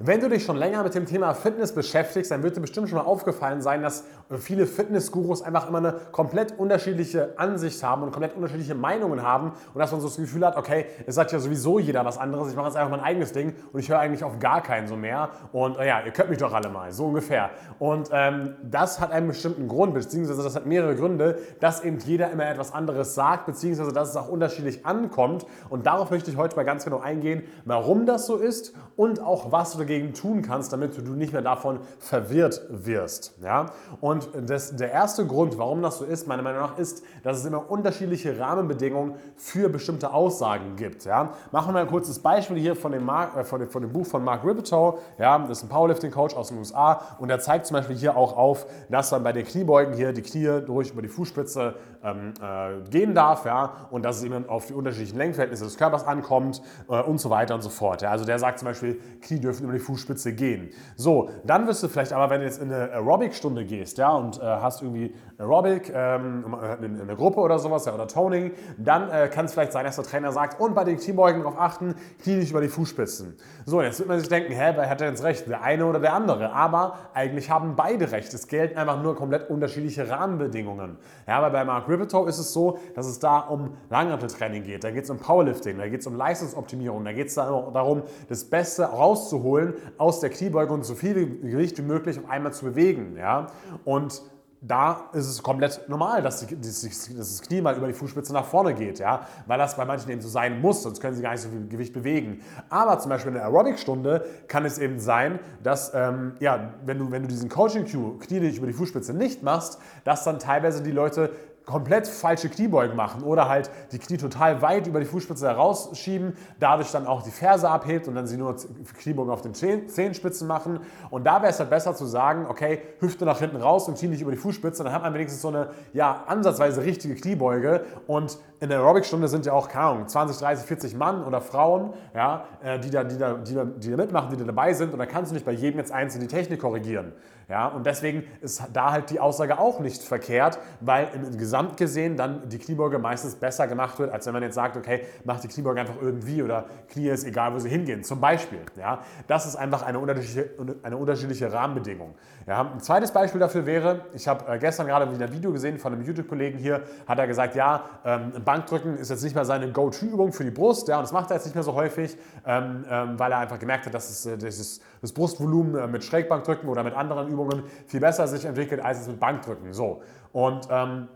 Wenn du dich schon länger mit dem Thema Fitness beschäftigst, dann wird dir bestimmt schon mal aufgefallen sein, dass viele Fitnessgurus einfach immer eine komplett unterschiedliche Ansicht haben und komplett unterschiedliche Meinungen haben und dass man so das Gefühl hat, okay, es sagt ja sowieso jeder was anderes, ich mache jetzt einfach mein eigenes Ding und ich höre eigentlich auf gar keinen so mehr und äh, ja, ihr könnt mich doch alle mal, so ungefähr. Und ähm, das hat einen bestimmten Grund, beziehungsweise das hat mehrere Gründe, dass eben jeder immer etwas anderes sagt, beziehungsweise dass es auch unterschiedlich ankommt und darauf möchte ich heute mal ganz genau eingehen, warum das so ist und auch was du dagegen tun kannst, damit du nicht mehr davon verwirrt wirst. Ja? Und das, der erste Grund, warum das so ist, meiner Meinung nach, ist, dass es immer unterschiedliche Rahmenbedingungen für bestimmte Aussagen gibt. Ja? Machen wir mal ein kurzes Beispiel hier von dem, Mark, äh, von dem, von dem Buch von Mark Ribitow. Ja? Das ist ein Powerlifting-Coach aus den USA und er zeigt zum Beispiel hier auch auf, dass man bei den Kniebeugen hier die Knie durch über die Fußspitze ähm, äh, gehen darf ja? und dass es eben auf die unterschiedlichen Lenkverhältnisse des Körpers ankommt äh, und so weiter und so fort. Ja? Also der sagt zum Beispiel, Knie dürfen über die Fußspitze gehen. So, dann wirst du vielleicht aber, wenn du jetzt in eine Aerobic-Stunde gehst ja, und äh, hast irgendwie Aerobic ähm, in, in einer Gruppe oder sowas ja, oder Toning, dann äh, kann es vielleicht sein, dass der Trainer sagt, und bei den Kniebeugen darauf achten, Knie nicht über die Fußspitzen. So, jetzt wird man sich denken, hä, wer hat denn jetzt recht, der eine oder der andere? Aber eigentlich haben beide recht. Es gelten einfach nur komplett unterschiedliche Rahmenbedingungen. Ja, aber bei Mark Ribitow ist es so, dass es da um Langhanteltraining geht, da geht es um Powerlifting, da geht es um Leistungsoptimierung, da geht es darum, das Beste rauszuholen aus der Kniebeuge und so viel Gewicht wie möglich auf einmal zu bewegen. Ja? Und da ist es komplett normal, dass, die, dass, das Knie mal über die Fußspitze nach vorne geht, ja? weil das bei manchen eben so sein muss, sonst können sie gar nicht so viel Gewicht bewegen. Aber zum Beispiel in der Aerobic-Stunde kann es eben sein, dass, ähm, ja, wenn du, wenn du diesen Coaching-Cue, Knie über die Fußspitze nicht machst, dass dann teilweise die Leute komplett falsche Kniebeugen machen oder halt die Knie total weit über die Fußspitze herausschieben, dadurch dann auch die Ferse abhebt und dann sie nur Kniebeugen auf den Zehenspitzen machen. Und da wäre es halt besser zu sagen, okay, Hüfte nach hinten raus und Knie nicht über die Fußspitze, dann hat man wenigstens so eine ja, ansatzweise richtige Kniebeuge und in der Aerobic-Stunde sind ja auch, keine Ahnung, 20, 30, 40 Mann oder Frauen, ja, äh, die, da, die, da, die, da, die da mitmachen, die da dabei sind. Und da kannst du nicht bei jedem jetzt einzeln die Technik korrigieren. Ja, und deswegen ist da halt die Aussage auch nicht verkehrt, weil im Gesamt gesehen dann die Kniebeuge meistens besser gemacht wird, als wenn man jetzt sagt, okay, mach die Kniebeuge einfach irgendwie oder Knie ist egal, wo sie hingehen. Zum Beispiel. Ja, das ist einfach eine unterschiedliche, eine unterschiedliche Rahmenbedingung. Ja, ein zweites Beispiel dafür wäre, ich habe äh, gestern gerade wieder ein Video gesehen von einem YouTube-Kollegen hier, hat er gesagt, ja, ähm, Bankdrücken ist jetzt nicht mehr seine Go-To-Übung für die Brust, ja, und das macht er jetzt nicht mehr so häufig, ähm, ähm, weil er einfach gemerkt hat, dass es, äh, das, das Brustvolumen äh, mit Schrägbankdrücken oder mit anderen Übungen viel besser sich entwickelt als es mit Bankdrücken. So. Und ähm,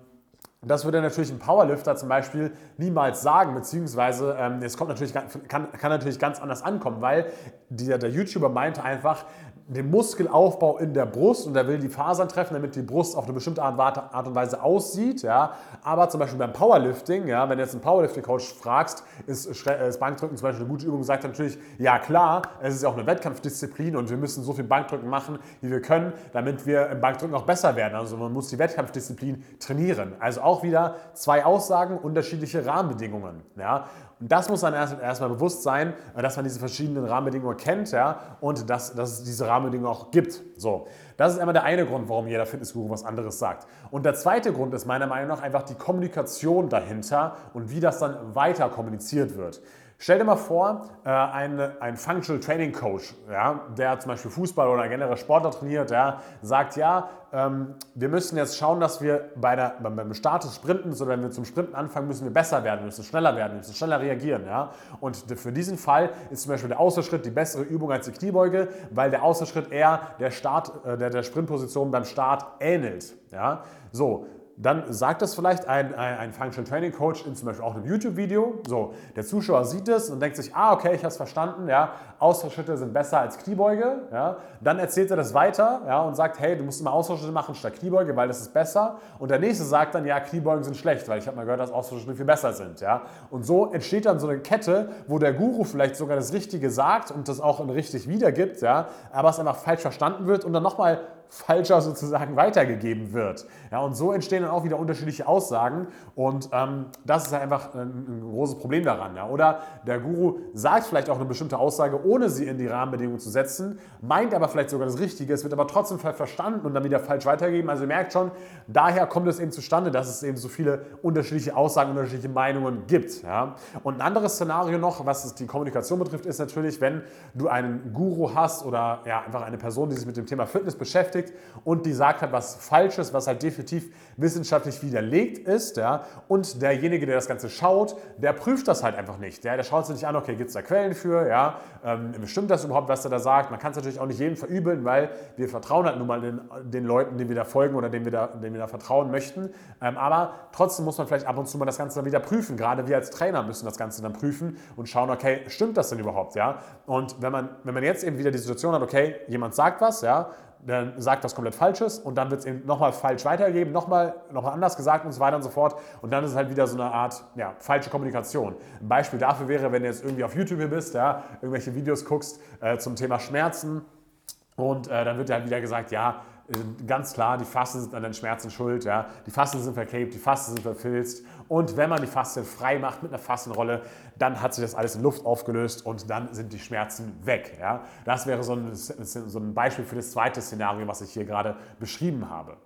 das würde natürlich ein Powerlifter zum Beispiel niemals sagen, beziehungsweise ähm, es kommt natürlich, kann, kann natürlich ganz anders ankommen, weil der, der YouTuber meinte einfach, den Muskelaufbau in der Brust und er will die Fasern treffen, damit die Brust auf eine bestimmte Art und Weise aussieht. Ja. Aber zum Beispiel beim Powerlifting, ja, wenn du jetzt einen Powerlifting-Coach fragst, ist, ist Bankdrücken zum Beispiel eine gute Übung, sagt er natürlich, ja klar, es ist ja auch eine Wettkampfdisziplin und wir müssen so viel Bankdrücken machen, wie wir können, damit wir im Bankdrücken auch besser werden. Also man muss die Wettkampfdisziplin trainieren. Also auch wieder zwei Aussagen, unterschiedliche Rahmenbedingungen. Ja. Das muss dann erst, erstmal bewusst sein, dass man diese verschiedenen Rahmenbedingungen kennt ja, und dass, dass es diese Rahmenbedingungen auch gibt. So, das ist immer der eine Grund, warum jeder Fitnessguru was anderes sagt. Und der zweite Grund ist meiner Meinung nach einfach die Kommunikation dahinter und wie das dann weiter kommuniziert wird. Stell dir mal vor, äh, ein, ein Functional Training Coach, ja, der zum Beispiel Fußball oder generell Sportler trainiert, ja, sagt, ja, ähm, wir müssen jetzt schauen, dass wir bei der, beim Start des Sprintens oder wenn wir zum Sprinten anfangen, müssen wir besser werden, müssen schneller werden, müssen schneller reagieren. Ja? Und für diesen Fall ist zum Beispiel der Außerschritt die bessere Übung als die Kniebeuge, weil der Außerschritt eher der, Start, äh, der, der Sprintposition beim Start ähnelt. Ja? So, dann sagt das vielleicht ein, ein, ein, Functional Training Coach in zum Beispiel auch einem YouTube-Video. So, der Zuschauer sieht es und denkt sich, ah, okay, ich habe es verstanden, ja, Ausfallschritte sind besser als Kniebeuge. Ja. Dann erzählt er das weiter ja, und sagt, hey, du musst immer Ausfallschritte machen statt Kniebeuge, weil das ist besser. Und der nächste sagt dann, ja, Kniebeugen sind schlecht, weil ich habe mal gehört, dass Ausfallschritte viel besser sind. Ja. Und so entsteht dann so eine Kette, wo der Guru vielleicht sogar das Richtige sagt und das auch richtig wiedergibt, ja, aber es einfach falsch verstanden wird und dann nochmal falscher sozusagen weitergegeben wird. Ja, und so entstehen dann auch wieder unterschiedliche Aussagen und ähm, das ist halt einfach ein, ein großes Problem daran. Ja. Oder der Guru sagt vielleicht auch eine bestimmte Aussage, ohne sie in die Rahmenbedingungen zu setzen, meint aber vielleicht sogar das Richtige, es wird aber trotzdem verstanden und dann wieder falsch weitergegeben. Also ihr merkt schon, daher kommt es eben zustande, dass es eben so viele unterschiedliche Aussagen, unterschiedliche Meinungen gibt. Ja. Und ein anderes Szenario noch, was die Kommunikation betrifft, ist natürlich, wenn du einen Guru hast oder ja, einfach eine Person, die sich mit dem Thema Fitness beschäftigt und die sagt halt was Falsches, was halt definitiv wissenschaftlich widerlegt ist. Ja, und derjenige, der das Ganze schaut, der prüft das halt einfach nicht. Ja, der schaut sich nicht an, okay, gibt es da Quellen für? Ja, ähm, stimmt das überhaupt, was er da sagt? Man kann es natürlich auch nicht jedem verübeln, weil wir vertrauen halt nun mal den, den Leuten, denen wir da folgen oder denen wir da, denen wir da vertrauen möchten. Ähm, aber trotzdem muss man vielleicht ab und zu mal das Ganze dann wieder prüfen. Gerade wir als Trainer müssen das Ganze dann prüfen und schauen, okay, stimmt das denn überhaupt? Ja? Und wenn man, wenn man jetzt eben wieder die Situation hat, okay, jemand sagt was, ja, dann sagt was komplett Falsches und dann wird es eben nochmal falsch weitergegeben, nochmal noch mal anders gesagt und so weiter und so fort. Und dann ist es halt wieder so eine Art ja, falsche Kommunikation. Ein Beispiel dafür wäre, wenn du jetzt irgendwie auf YouTube hier bist, ja, irgendwelche Videos guckst äh, zum Thema Schmerzen und äh, dann wird halt wieder gesagt, ja, äh, ganz klar, die Fasten sind an den Schmerzen schuld, ja. die Fasten sind verklebt, die Fasten sind verfilzt und wenn man die Faszien frei macht mit einer Fastenrolle, dann hat sich das alles in Luft aufgelöst und dann sind die Schmerzen weg. Ja? Das wäre so ein, so ein Beispiel für das zweite Szenario, was ich hier gerade beschrieben habe.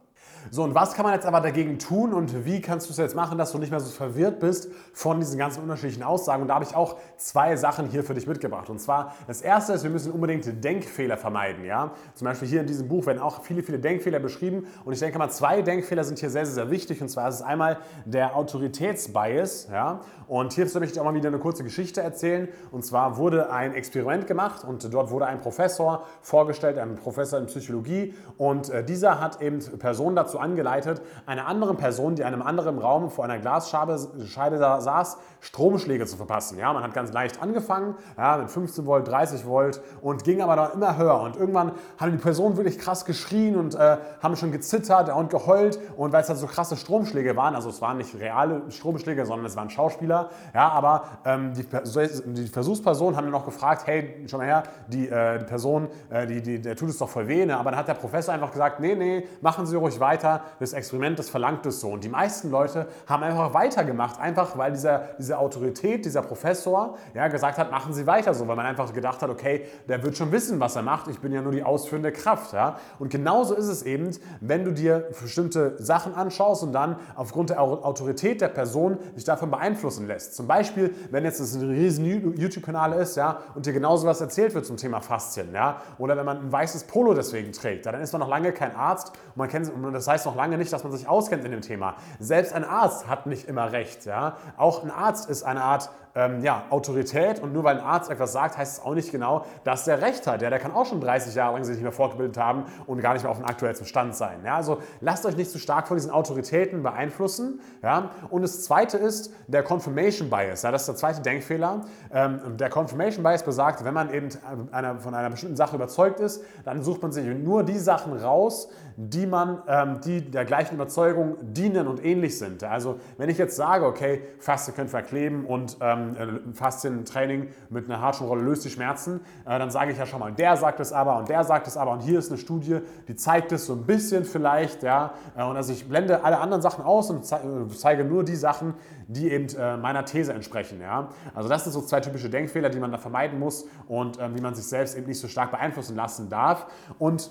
So, und was kann man jetzt aber dagegen tun und wie kannst du es jetzt machen, dass du nicht mehr so verwirrt bist von diesen ganzen unterschiedlichen Aussagen? Und da habe ich auch zwei Sachen hier für dich mitgebracht. Und zwar, das erste ist, wir müssen unbedingt Denkfehler vermeiden. Ja? Zum Beispiel hier in diesem Buch werden auch viele, viele Denkfehler beschrieben. Und ich denke mal, zwei Denkfehler sind hier sehr, sehr, sehr wichtig. Und zwar ist es einmal der Autoritätsbias. Ja? Und hierzu möchte ich auch mal wieder eine kurze Geschichte erzählen. Und zwar wurde ein Experiment gemacht und dort wurde ein Professor vorgestellt, ein Professor in Psychologie. Und äh, dieser hat eben Personen dazu dazu angeleitet, einer anderen Person, die in einem anderen Raum vor einer Glasscheibe Scheide saß, Stromschläge zu verpassen. Ja, man hat ganz leicht angefangen, ja, mit 15 Volt, 30 Volt und ging aber dann immer höher. Und irgendwann haben die Personen wirklich krass geschrien und äh, haben schon gezittert und geheult. Und weil es halt so krasse Stromschläge waren, also es waren nicht reale Stromschläge, sondern es waren Schauspieler. Ja, aber ähm, die, die Versuchspersonen haben dann noch gefragt, hey, schon mal her, die, äh, die Person, äh, die, die, der tut es doch voll weh. Ne? Aber dann hat der Professor einfach gesagt, nee, nee, machen Sie ruhig weiter weiter, das Experiment, das verlangt es so. Und die meisten Leute haben einfach weitergemacht, einfach weil dieser, diese Autorität, dieser Professor ja, gesagt hat, machen Sie weiter so, weil man einfach gedacht hat, okay, der wird schon wissen, was er macht, ich bin ja nur die ausführende Kraft. Ja? Und genauso ist es eben, wenn du dir bestimmte Sachen anschaust und dann aufgrund der Autorität der Person dich davon beeinflussen lässt. Zum Beispiel, wenn jetzt das ein riesen YouTube-Kanal ist ja, und dir genauso was erzählt wird zum Thema Faszien. Ja? Oder wenn man ein weißes Polo deswegen trägt, dann ist man noch lange kein Arzt und man kennt, und das heißt noch lange nicht, dass man sich auskennt in dem Thema. Selbst ein Arzt hat nicht immer recht. Ja? Auch ein Arzt ist eine Art ähm, ja, Autorität und nur weil ein Arzt etwas sagt, heißt es auch nicht genau, dass der Recht hat. Ja, der kann auch schon 30 Jahre lang sich nicht mehr fortgebildet haben und gar nicht mehr auf dem aktuellsten Stand sein. Ja, also lasst euch nicht zu stark von diesen Autoritäten beeinflussen. Ja? Und das zweite ist der Confirmation Bias. Ja? Das ist der zweite Denkfehler. Ähm, der Confirmation Bias besagt, wenn man eben einer, von einer bestimmten Sache überzeugt ist, dann sucht man sich nur die Sachen raus, die man, ähm, die der gleichen Überzeugung dienen und ähnlich sind. Also wenn ich jetzt sage, okay, Faste können verkleben und ähm, ähm, Faszientraining mit einer Hartschulrolle löst die Schmerzen, äh, dann sage ich ja schon mal, der sagt es aber und der sagt es aber und hier ist eine Studie, die zeigt es so ein bisschen vielleicht, ja, äh, und also ich blende alle anderen Sachen aus und äh, zeige nur die Sachen, die eben äh, meiner These entsprechen, ja. Also das sind so zwei typische Denkfehler, die man da vermeiden muss und äh, wie man sich selbst eben nicht so stark beeinflussen lassen darf. Und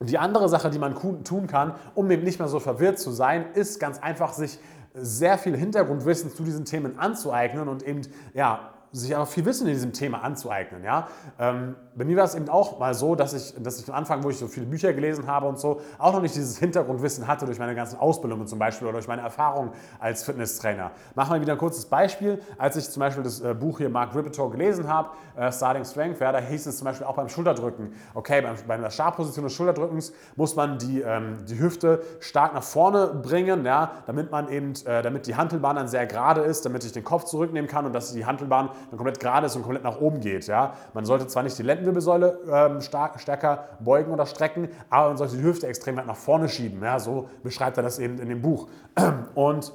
die andere Sache, die man tun kann, um eben nicht mehr so verwirrt zu sein, ist ganz einfach sich sehr viel Hintergrundwissen zu diesen Themen anzueignen und eben ja, sich auch viel Wissen in diesem Thema anzueignen. Ja? Ähm, bei mir war es eben auch mal so, dass ich, dass ich am Anfang, wo ich so viele Bücher gelesen habe und so, auch noch nicht dieses Hintergrundwissen hatte durch meine ganzen Ausbildungen zum Beispiel oder durch meine Erfahrung als Fitnesstrainer. Machen wir wieder ein kurzes Beispiel. Als ich zum Beispiel das äh, Buch hier Mark Rippetoe gelesen habe, äh, Starting Strength, ja, da hieß es zum Beispiel auch beim Schulterdrücken, okay, beim, bei der Startposition des Schulterdrückens muss man die, ähm, die Hüfte stark nach vorne bringen, ja, damit man eben, äh, damit die Handelbahn dann sehr gerade ist, damit ich den Kopf zurücknehmen kann und dass die Handelbahn dann komplett gerade ist und komplett nach oben geht. Ja? Man sollte zwar nicht die Lendenwirbelsäule ähm, stark, stärker beugen oder strecken, aber man sollte die Hüfte extrem weit nach vorne schieben. Ja? So beschreibt er das eben in dem Buch. Und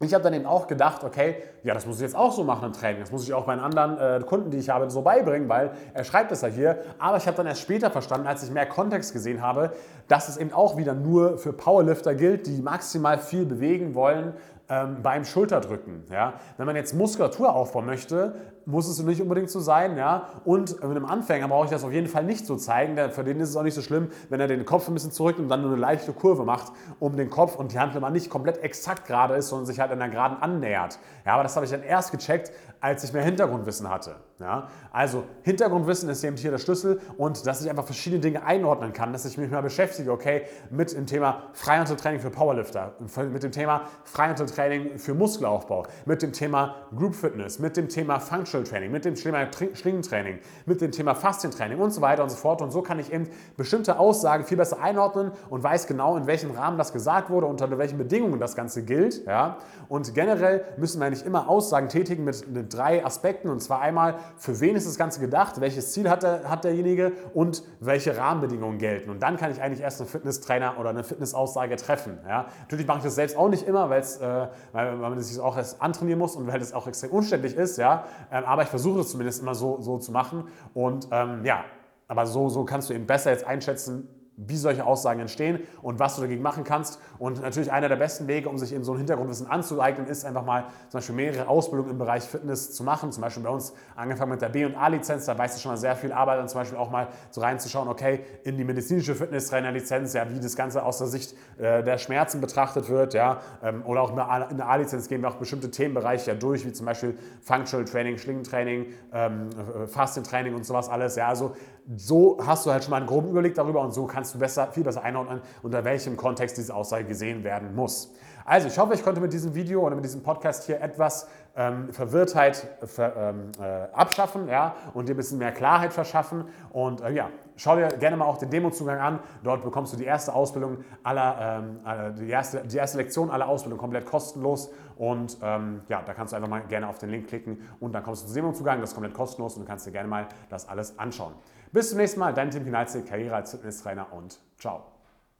ich habe dann eben auch gedacht, okay, ja, das muss ich jetzt auch so machen im Training. Das muss ich auch meinen anderen äh, Kunden, die ich habe, so beibringen, weil er schreibt es ja hier. Aber ich habe dann erst später verstanden, als ich mehr Kontext gesehen habe, dass es eben auch wieder nur für Powerlifter gilt, die maximal viel bewegen wollen, ähm, beim Schulterdrücken. Ja? Wenn man jetzt Muskulatur aufbauen möchte, muss es nicht unbedingt so sein. Ja? Und mit einem Anfänger brauche ich das auf jeden Fall nicht so zeigen. Denn für den ist es auch nicht so schlimm, wenn er den Kopf ein bisschen zurück und dann nur eine leichte Kurve macht um den Kopf und die Handel nicht komplett exakt gerade ist, sondern sich halt an der Geraden annähert. Ja, aber das habe ich dann erst gecheckt, als ich mehr Hintergrundwissen hatte. Ja? Also Hintergrundwissen ist eben hier der Schlüssel und dass ich einfach verschiedene Dinge einordnen kann, dass ich mich mal beschäftige, okay, mit dem Thema Freihandeltraining für Powerlifter, mit dem Thema Freihandeltraining für Muskelaufbau, mit dem Thema Group Fitness, mit dem Thema Functional Training, mit dem Thema Schlingentraining, mit dem Thema Faszientraining und so weiter und so fort. Und so kann ich eben bestimmte Aussagen viel besser einordnen und weiß genau, in welchem Rahmen das gesagt wurde, unter welchen Bedingungen das Ganze gilt. Ja? Und generell müssen wir nicht immer Aussagen tätigen mit drei Aspekten. Und zwar einmal, für wen ist das Ganze gedacht, welches Ziel hat, der, hat derjenige und welche Rahmenbedingungen gelten. Und dann kann ich eigentlich erst einen Fitnesstrainer oder eine Fitnessaussage treffen. Ja? Natürlich mache ich das selbst auch nicht immer, äh, weil, weil man sich auch erst antrainieren muss und weil das auch extrem umständlich ist. Ja? Ähm, aber ich versuche es zumindest immer so, so zu machen. Und ähm, ja, aber so, so kannst du eben besser jetzt einschätzen, wie solche Aussagen entstehen und was du dagegen machen kannst. Und natürlich einer der besten Wege, um sich eben so ein Hintergrundwissen anzueignen, ist einfach mal zum Beispiel mehrere Ausbildungen im Bereich Fitness zu machen. Zum Beispiel bei uns angefangen mit der B- und A-Lizenz, da weißt du schon mal sehr viel Arbeit, dann zum Beispiel auch mal so reinzuschauen, okay, in die medizinische Fitnesstrainerlizenz, ja, wie das Ganze aus der Sicht äh, der Schmerzen betrachtet wird, ja, ähm, oder auch in der A-Lizenz gehen wir auch bestimmte Themenbereiche ja durch, wie zum Beispiel Functional Training, Schlingentraining, ähm, äh, Fastentraining und sowas alles, ja, also so hast du halt schon mal einen groben Überblick darüber und so kannst du besser, viel besser einordnen, unter welchem Kontext diese Aussage gesehen werden muss. Also ich hoffe, ich konnte mit diesem Video oder mit diesem Podcast hier etwas ähm, Verwirrtheit ver, ähm, äh, abschaffen ja, und dir ein bisschen mehr Klarheit verschaffen. Und äh, ja, schau dir gerne mal auch den Demozugang an. Dort bekommst du die erste Ausbildung aller, ähm, die, erste, die erste Lektion aller Ausbildung komplett kostenlos. Und ähm, ja, da kannst du einfach mal gerne auf den Link klicken und dann kommst du zum Demozugang. Das ist komplett kostenlos und du kannst dir gerne mal das alles anschauen. Bis zum nächsten Mal, dein Tim Pinalzi, Karriere als Fitnesstrainer und ciao.